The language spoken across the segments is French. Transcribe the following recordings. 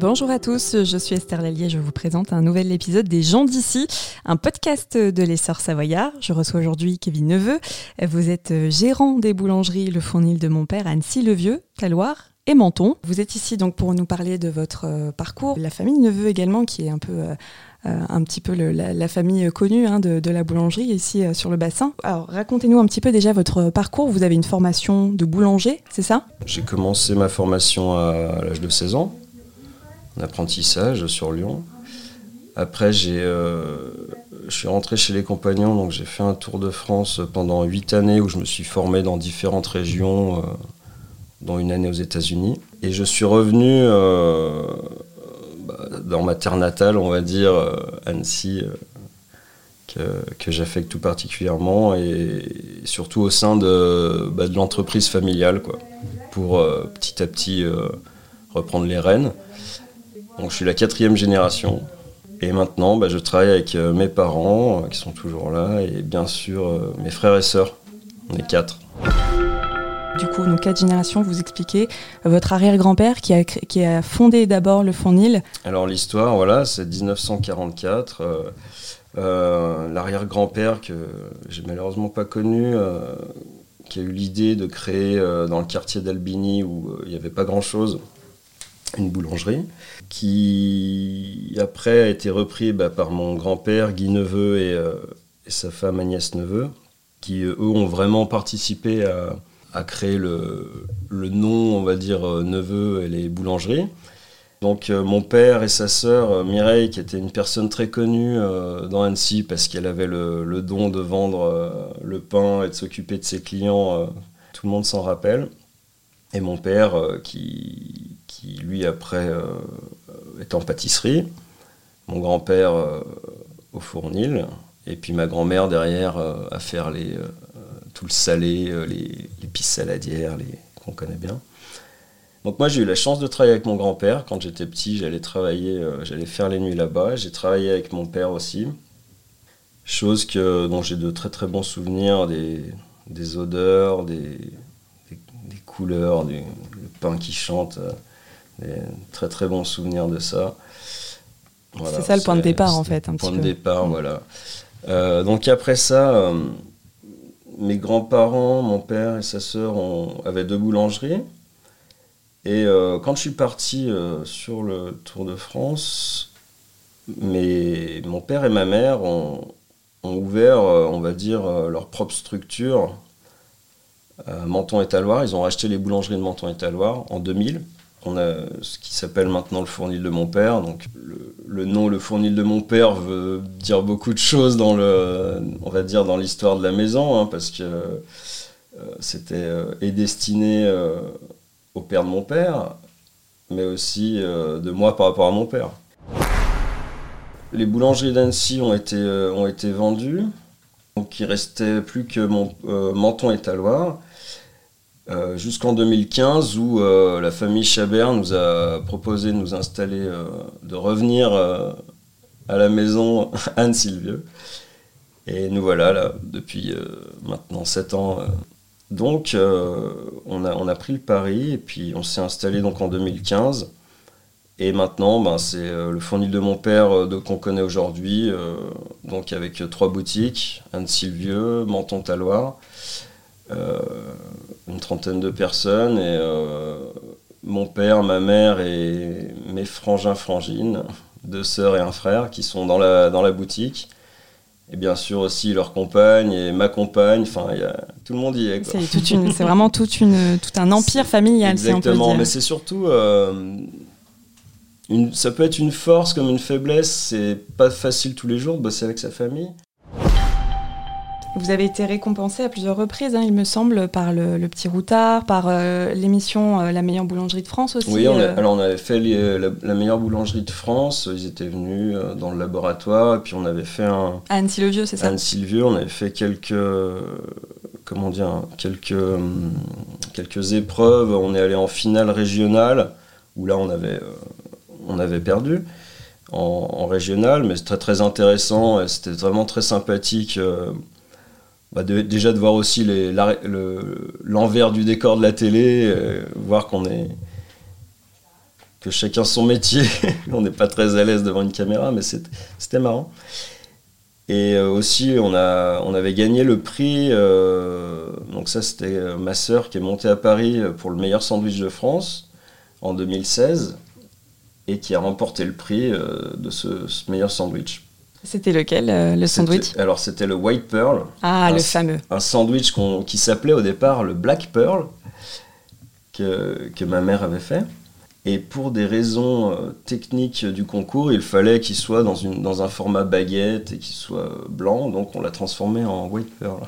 Bonjour à tous, je suis Esther Lallier, je vous présente un nouvel épisode des gens d'ici, un podcast de l'essor savoyard. Je reçois aujourd'hui Kevin Neveu. Vous êtes gérant des boulangeries Le Fournil de mon père, Annecy-le-Vieux, Taloir et Menton. Vous êtes ici donc pour nous parler de votre euh, parcours, la famille Neveu également, qui est un peu... Euh, euh, un petit peu la, famille connue hein, de, la boulangerie ici sur le bassin. Alors racontez-nous un petit peu déjà votre parcours. Vous avez une formation de boulanger, c'est ça? J'ai commencé ma formation à l'âge de 16 ans, en apprentissage sur Lyon. Après, j'ai, euh, je suis rentré chez les compagnons, donc j'ai fait un tour de France pendant 8 années où je me suis formé dans différentes régions, euh, dont une année aux États-Unis. Et je suis revenu euh, dans ma terre natale, on va dire, Annecy, que, j'affecte tout particulièrement, et surtout au sein de, bah, l'entreprise familiale, pour petit à petit reprendre les rênes. Donc je suis la quatrième génération. Et maintenant, bah, je travaille avec euh, mes parents, euh, qui sont toujours là, et bien sûr euh, mes frères et sœurs. On est quatre. Du coup, nos quatre générations, vous expliquez votre arrière-grand-père qui a, qui a fondé d'abord le Fournil. Alors l'histoire, voilà, c'est 1944. Euh, euh, L'arrière-grand-père que j'ai malheureusement pas connu, euh, qui a eu l'idée de créer dans le quartier d'Albini où il n'y avait pas grand-chose, une boulangerie, qui après a été repris bah, par mon grand-père Guy Neveu et, et, sa femme Agnès Neveu, qui eux ont vraiment participé à créer le, le, nom, on va dire, euh, Neveu et les boulangeries. Donc euh, mon père et sa sœur euh, Mireille, qui était une personne très connue euh, dans Annecy parce qu'elle avait le, don de vendre euh, le pain et de s'occuper de ses clients, tout le monde s'en rappelle. Et mon père, qui, qui, lui après est en pâtisserie, mon grand-père au fournil, et puis ma grand-mère derrière à faire les tout le salé, euh, les, les pistes saladières qu'on connaît bien. Donc moi j'ai eu la chance de travailler avec mon grand-père. Quand j'étais petit, j'allais travailler, euh, j'allais faire les nuits là-bas. J'ai travaillé avec mon père aussi. Chose dont j'ai de très très bons souvenirs, des, des odeurs, des, des, des couleurs, du le pain qui chante. Très très bons souvenirs de ça. Voilà, c'est ça le point de départ en fait. Un point de peu. départ, mmh. voilà. Euh, donc après ça, euh, mes grands-parents, mon père et sa sœur ont, avaient deux boulangeries. Et euh, quand je suis parti sur le Tour de France, mes, mon père et ma mère ont, ont ouvert, on va dire, leur propre structure à Menton et Taloir. Ils ont racheté les boulangeries de Menton et Taloir en 2000. On a ce qui s'appelle maintenant le fournil de mon père. Le, nom le fournil de mon père veut dire beaucoup de choses dans l'histoire de la maison, hein, parce que euh, c'était euh, est destiné euh, au père de mon père, mais aussi de moi par rapport à mon père. Les boulangeries d'Annecy ont été ont été vendues, donc il restait plus que mon Menton et Taloir. Euh, jusqu'en 2015 où euh, la famille Chabert nous a proposé de nous installer, euh, de revenir à la maison Anne-Sylvieux. Et nous voilà là depuis maintenant 7 ans. Donc on a, on, a, pris le pari et puis on s'est installé donc en 2015. Et maintenant, ben, c'est le fournil de mon père qu'on connaît aujourd'hui, donc avec trois boutiques, Anne-Sylvieux, Menton-Taloir. Euh, une trentaine de personnes et euh, mon père, ma mère et mes frangins frangines, deux sœurs et un frère qui sont dans la, dans la boutique. Et bien sûr aussi leur compagne et ma compagne, enfin y a, tout le monde y est. C'est vraiment toute une, tout un empire familial. Exactement, si mais c'est surtout... Euh, une, ça peut être une force comme une faiblesse, c'est pas facile tous les jours de bosser avec sa famille. Vous avez été récompensé à plusieurs reprises, hein, il me semble, par le, le Petit Routard, par euh, l'émission euh, La meilleure boulangerie de France aussi. Oui, on a, euh... alors on avait fait les, la, la, meilleure boulangerie de France, ils étaient venus dans le laboratoire, et puis on avait fait un... Anne-Sylvieux, c'est ça Anne-Sylvieux, on avait fait quelques... Comment dire Quelques, quelques épreuves, on est allé en finale régionale, où là on avait, on avait perdu. En, en régional, mais c'est très très intéressant, c'était vraiment très sympathique bah déjà de voir aussi l'envers le, du décor de la télé, euh, voir qu'on est que chacun son métier. on n'est pas très à l'aise devant une caméra, mais c'était marrant. Et euh, aussi, on, a, on avait gagné le prix. Euh, donc, ça, c'était ma sœur qui est montée à Paris pour le meilleur sandwich de France en 2016 et qui a remporté le prix de ce, meilleur sandwich. C'était lequel, le sandwich? Alors, c'était le White Pearl. Ah, le fameux. Un sandwich qui s'appelait au départ le Black Pearl, que, que ma mère avait fait. Et pour des raisons euh, techniques du concours, il fallait qu'il soit dans, une, dans un format baguette et qu'il soit blanc, donc on l'a transformé en white pearl.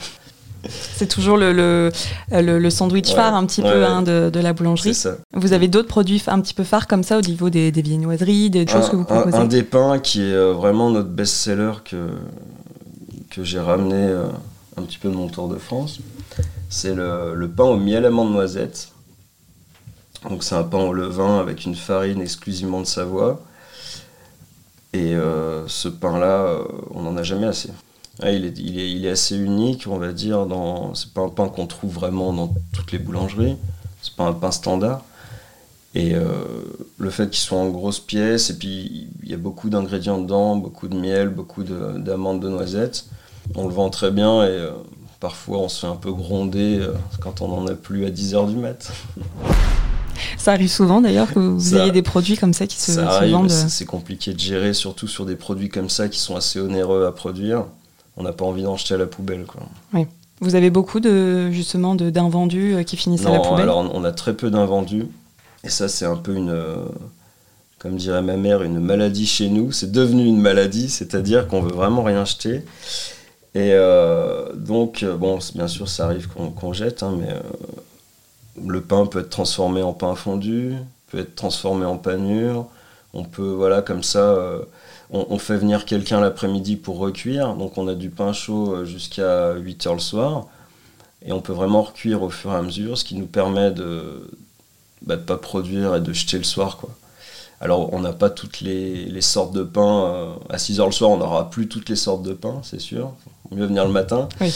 C'est toujours le, le, le, sandwich phare un petit peu hein, de, de, la boulangerie. Ça. Vous avez d'autres produits un petit peu phares comme ça au niveau des, des viennoiseries, des choses que vous proposez un, des pains qui est euh, vraiment notre best-seller que, que j'ai ramené euh, un petit peu de mon tour de France, c'est le, pain au miel amande noisette. Donc c'est un pain au levain avec une farine exclusivement de Savoie. Et euh, ce pain-là, on n'en a jamais assez. Ah, il, est, il, est, assez unique, on va dire. Dans... C'est pas un pain qu'on trouve vraiment dans toutes les boulangeries. C'est pas un pain standard. Et euh, le fait qu'il soit en grosses pièces, et puis il y a beaucoup d'ingrédients dedans, beaucoup de miel, beaucoup d'amandes, de, noisettes. On le vend très bien et parfois on se fait un peu gronder quand on n'en a plus à 10h du mat. Ça arrive souvent d'ailleurs que vous ayez des produits comme ça qui se, vendent. C'est compliqué de gérer, surtout sur des produits comme ça qui sont assez onéreux à produire. On n'a pas envie d'en jeter à la poubelle. Quoi. Oui. Vous avez beaucoup de justement d'invendus euh, qui finissent à la poubelle alors on a très peu d'invendus. Et ça, c'est un peu une, euh, comme dirait ma mère, une maladie chez nous. C'est devenu une maladie, c'est-à-dire qu'on veut vraiment rien jeter. Et euh, donc, bon, bien sûr, ça arrive qu'on jette, hein, mais le pain peut être transformé en pain fondu, peut être transformé en panure. On peut, voilà, comme ça, euh, on, fait venir quelqu'un l'après-midi pour recuire. Donc on a du pain chaud euh, jusqu'à 8 heures le soir. Et on peut vraiment recuire au fur et à mesure, ce qui nous permet de ne bah, pas produire et de jeter le soir. Quoi. Alors on n'a pas toutes les, sortes de pain. Euh, à 6 heures le soir, on n'aura plus toutes les sortes de pain, c'est sûr. Mieux venir le matin. Oui.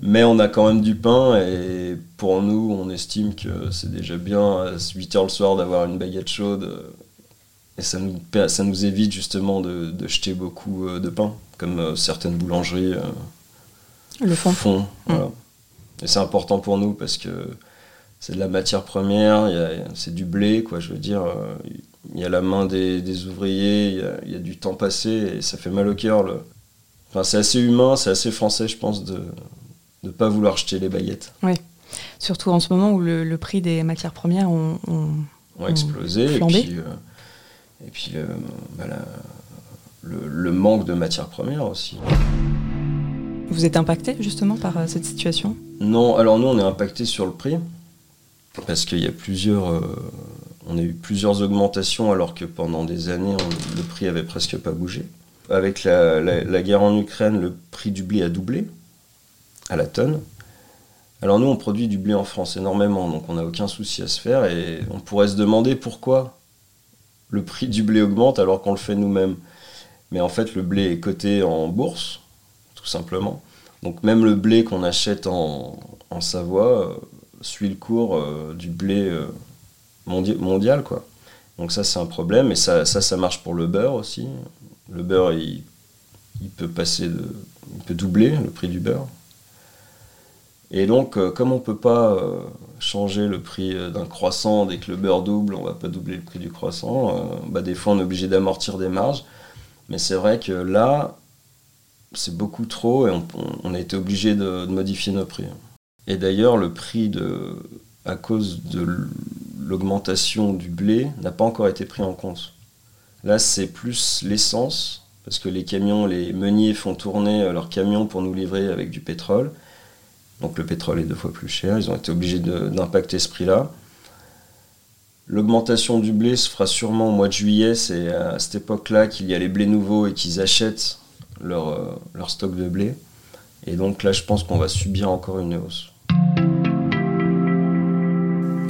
Mais on a quand même du pain et pour nous, on estime que c'est déjà bien à 8 heures le soir d'avoir une baguette chaude. Et ça nous, ça nous évite justement de, jeter beaucoup euh, de pain, comme euh, certaines boulangeries euh, le font. Mmh. Et c'est important pour nous parce que c'est de la matière première, c'est du blé, quoi, je veux dire. Il y a la main des, ouvriers, il y, a, du temps passé et ça fait mal au cœur. Enfin, c'est assez humain, c'est assez français, je pense, de, ne pas vouloir jeter les baguettes. Oui, surtout en ce moment où le, prix des matières premières ont, explosé. Et puis, euh, et puis euh, bah, le, manque de matières premières aussi. Vous êtes impacté justement par euh, cette situation? Non, alors nous on est impacté sur le prix parce qu'il y a plusieurs, on a eu plusieurs augmentations alors que pendant des années le prix avait presque pas bougé. Avec la guerre en Ukraine, le prix du blé a doublé à la tonne. Alors nous, on produit du blé en France énormément, donc on n'a aucun souci à se faire, et on pourrait se demander pourquoi le prix du blé augmente alors qu'on le fait nous-mêmes. Mais en fait, le blé est coté en bourse, tout simplement. Donc même le blé qu'on achète en, Savoie euh, suit le cours euh, du blé euh, mondial, quoi. Donc ça, c'est un problème, et ça, ça, marche pour le beurre aussi. Le beurre, peut passer il peut doubler le prix du beurre. Et donc, euh, comme on ne peut pas euh, changer le prix euh, d'un croissant dès que le beurre double, on ne va pas doubler le prix du croissant, bah, des fois on est obligé d'amortir des marges. Mais c'est vrai que là, c'est beaucoup trop et on, a été obligé de, modifier nos prix. Et d'ailleurs, le prix de, à cause de l'augmentation du blé n'a pas encore été pris en compte. Là, c'est plus l'essence, parce que les camions, les meuniers font tourner leurs camions pour nous livrer avec du pétrole. Donc le pétrole est deux fois plus cher, ils ont été obligés d'impacter ce prix-là. L'augmentation du blé se fera sûrement au mois de juillet, c'est à cette époque-là qu'il y a les blés nouveaux et qu'ils achètent leur, euh, stock de blé. Et donc là, je pense qu'on va subir encore une hausse.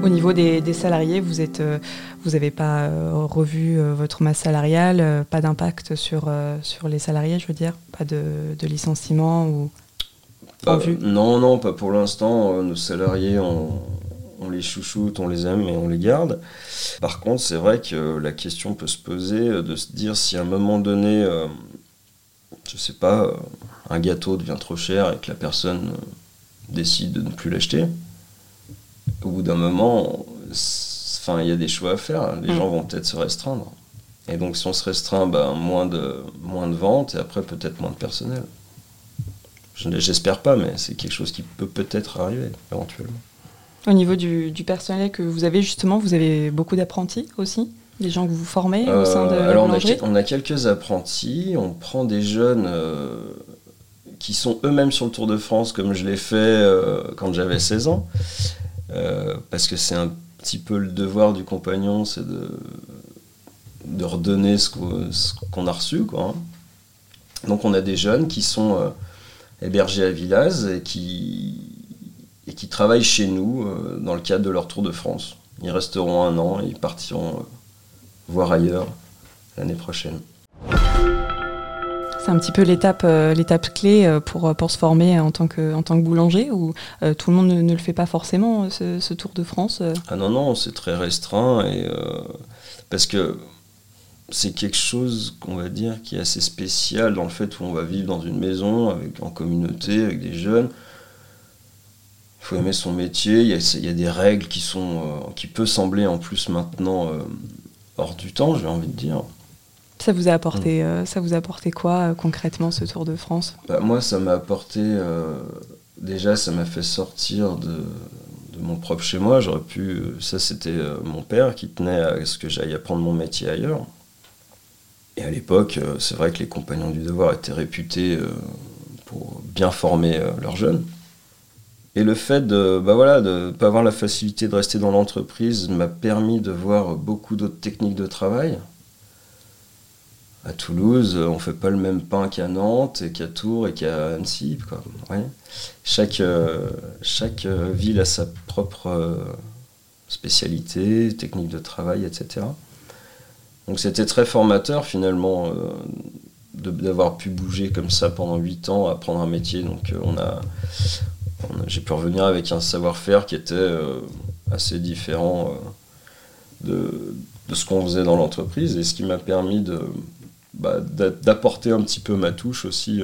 Au niveau des, salariés, vous n'avez euh, pas euh, revu votre masse salariale, pas d'impact sur, sur les salariés, je veux dire, pas de, de licenciement ou non, non, pas pour l'instant. Euh, nos salariés, on, les les chouchoute, on les aime et on les garde. Par contre, c'est vrai que la question peut se poser de se dire si à un moment donné, je sais pas, un gâteau devient trop cher et que la personne décide de ne plus l'acheter, au bout d'un moment, enfin, il y a des choix à faire. Les mm. gens vont peut-être se restreindre. Et donc, si on se restreint, bah, moins, de, moins de ventes et après peut-être moins de personnel. J'espère pas, mais c'est quelque chose qui peut peut-être arriver éventuellement. Au niveau du, personnel que vous avez, justement, vous avez beaucoup d'apprentis aussi Des gens que vous formez au sein de euh, alors on a, quelques apprentis, on prend des jeunes euh, qui sont eux-mêmes sur le Tour de France, comme je l'ai fait euh, quand j'avais 16 ans, parce que c'est un petit peu le devoir du compagnon, c'est de, de redonner ce qu'on a reçu. Quoi. Donc on a des jeunes qui sont hébergés à Villaz et qui, et qui travaillent chez nous euh, dans le cadre de leur Tour de France. Ils resteront un an et ils partiront euh, voir ailleurs l'année prochaine. C'est un petit peu l'étape euh, l'étape clé pour, pour se former en tant que, en tant que boulanger ou tout le monde ne, le fait pas forcément ce, Tour de France Ah non, non, c'est très restreint et, parce que c'est quelque chose qu'on va dire qui est assez spécial dans le fait où on va vivre dans une maison avec, en communauté avec des jeunes. Il faut aimer son métier, il y a, des règles qui sont euh, qui peut sembler en plus maintenant euh, hors du temps, j'ai envie de dire. Ça vous a apporté, mm. euh, ça vous a apporté quoi concrètement ce Tour de France? Bah, Moi, ça m'a apporté déjà, ça m'a fait sortir de, de, mon propre chez moi. J'aurais pu, ça c'était mon père qui tenait à ce que j'aille apprendre mon métier ailleurs. Et à l'époque, euh, c'est vrai que les compagnons du devoir étaient réputés euh, pour bien former euh, leurs jeunes. Et le fait de bah voilà, pas avoir la facilité de rester dans l'entreprise m'a permis de voir beaucoup d'autres techniques de travail. À Toulouse, on ne fait pas le même pain qu'à Nantes et qu'à Tours et qu'à Annecy. Quoi. Chaque, chaque ville a sa propre spécialité, technique de travail, etc. Donc c'était très formateur finalement euh, d'avoir pu bouger comme ça pendant 8 ans, apprendre un métier. Donc euh, on a, j'ai pu revenir avec un savoir-faire qui était euh, assez différent de, ce qu'on faisait dans l'entreprise et ce qui m'a permis de, bah, d'apporter un petit peu ma touche aussi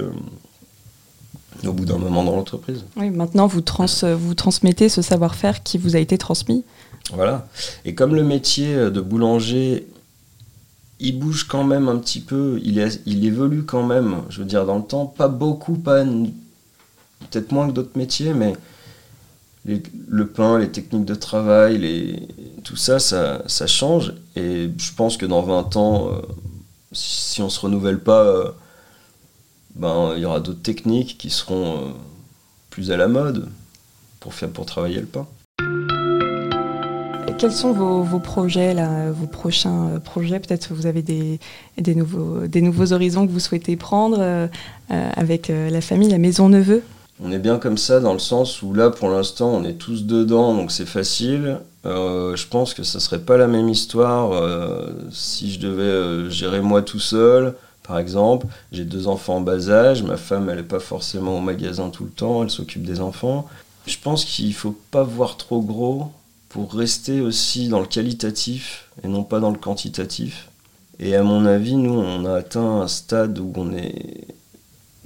au bout d'un moment dans l'entreprise. Oui, maintenant vous, trans, vous transmettez ce savoir-faire qui vous a été transmis. Voilà. Et comme le métier de boulanger il bouge quand même un petit peu, il, évolue quand même, je veux dire, dans le temps. Pas beaucoup, peut-être moins que d'autres métiers, mais le pain, les techniques de travail, tout ça, ça, change. Et je pense que dans 20 ans, euh, si on ne se renouvelle pas, euh, ben, il y aura d'autres techniques qui seront euh, plus à la mode pour travailler le pain. Quels sont vos, projets, vos prochains euh, projets? Peut-être que vous avez des, nouveaux, horizons que vous souhaitez prendre euh, euh, avec la famille, la maison neveu? On est bien comme ça dans le sens où là, pour l'instant, on est tous dedans, donc c'est facile. je pense que ça serait pas la même histoire si je devais gérer moi tout seul. Par exemple, j'ai deux enfants en bas âge, ma femme elle n'est pas forcément au magasin tout le temps, elle s'occupe des enfants. Je pense qu'il faut pas voir trop gros pour rester aussi dans le qualitatif et non pas dans le quantitatif. Et à mon avis, nous, on a atteint un stade où on est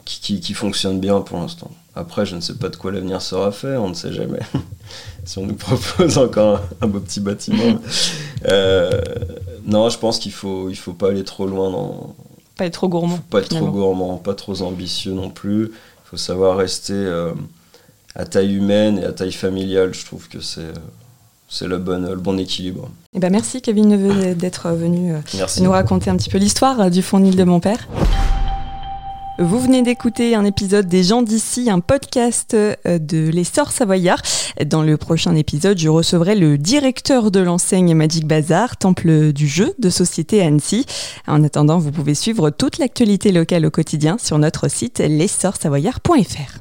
qui, qui, fonctionne bien pour l'instant. Après, je ne sais pas de quoi l'avenir sera fait, on ne sait jamais. si on nous propose encore un, beau petit bâtiment. Euh, non, je pense qu'il faut, il faut pas aller trop loin dans. Pas être trop gourmand. pas être trop gourmand, pas trop ambitieux non plus. Il faut savoir rester euh, à taille humaine et à taille familiale. Je trouve que c'est. Euh, c'est le bon, le bon équilibre. Eh ben merci Kevin Neveu d'être venu euh, nous raconter un petit peu l'histoire euh, du fournil de mon père. Vous venez d'écouter un épisode des gens d'ici, un podcast euh, de l'essor savoyard. Dans le prochain épisode, je recevrai le directeur de l'enseigne Magic Bazar, temple du jeu de société Annecy. En attendant, vous pouvez suivre toute l'actualité locale au quotidien sur notre site l'essorsavoyard.fr.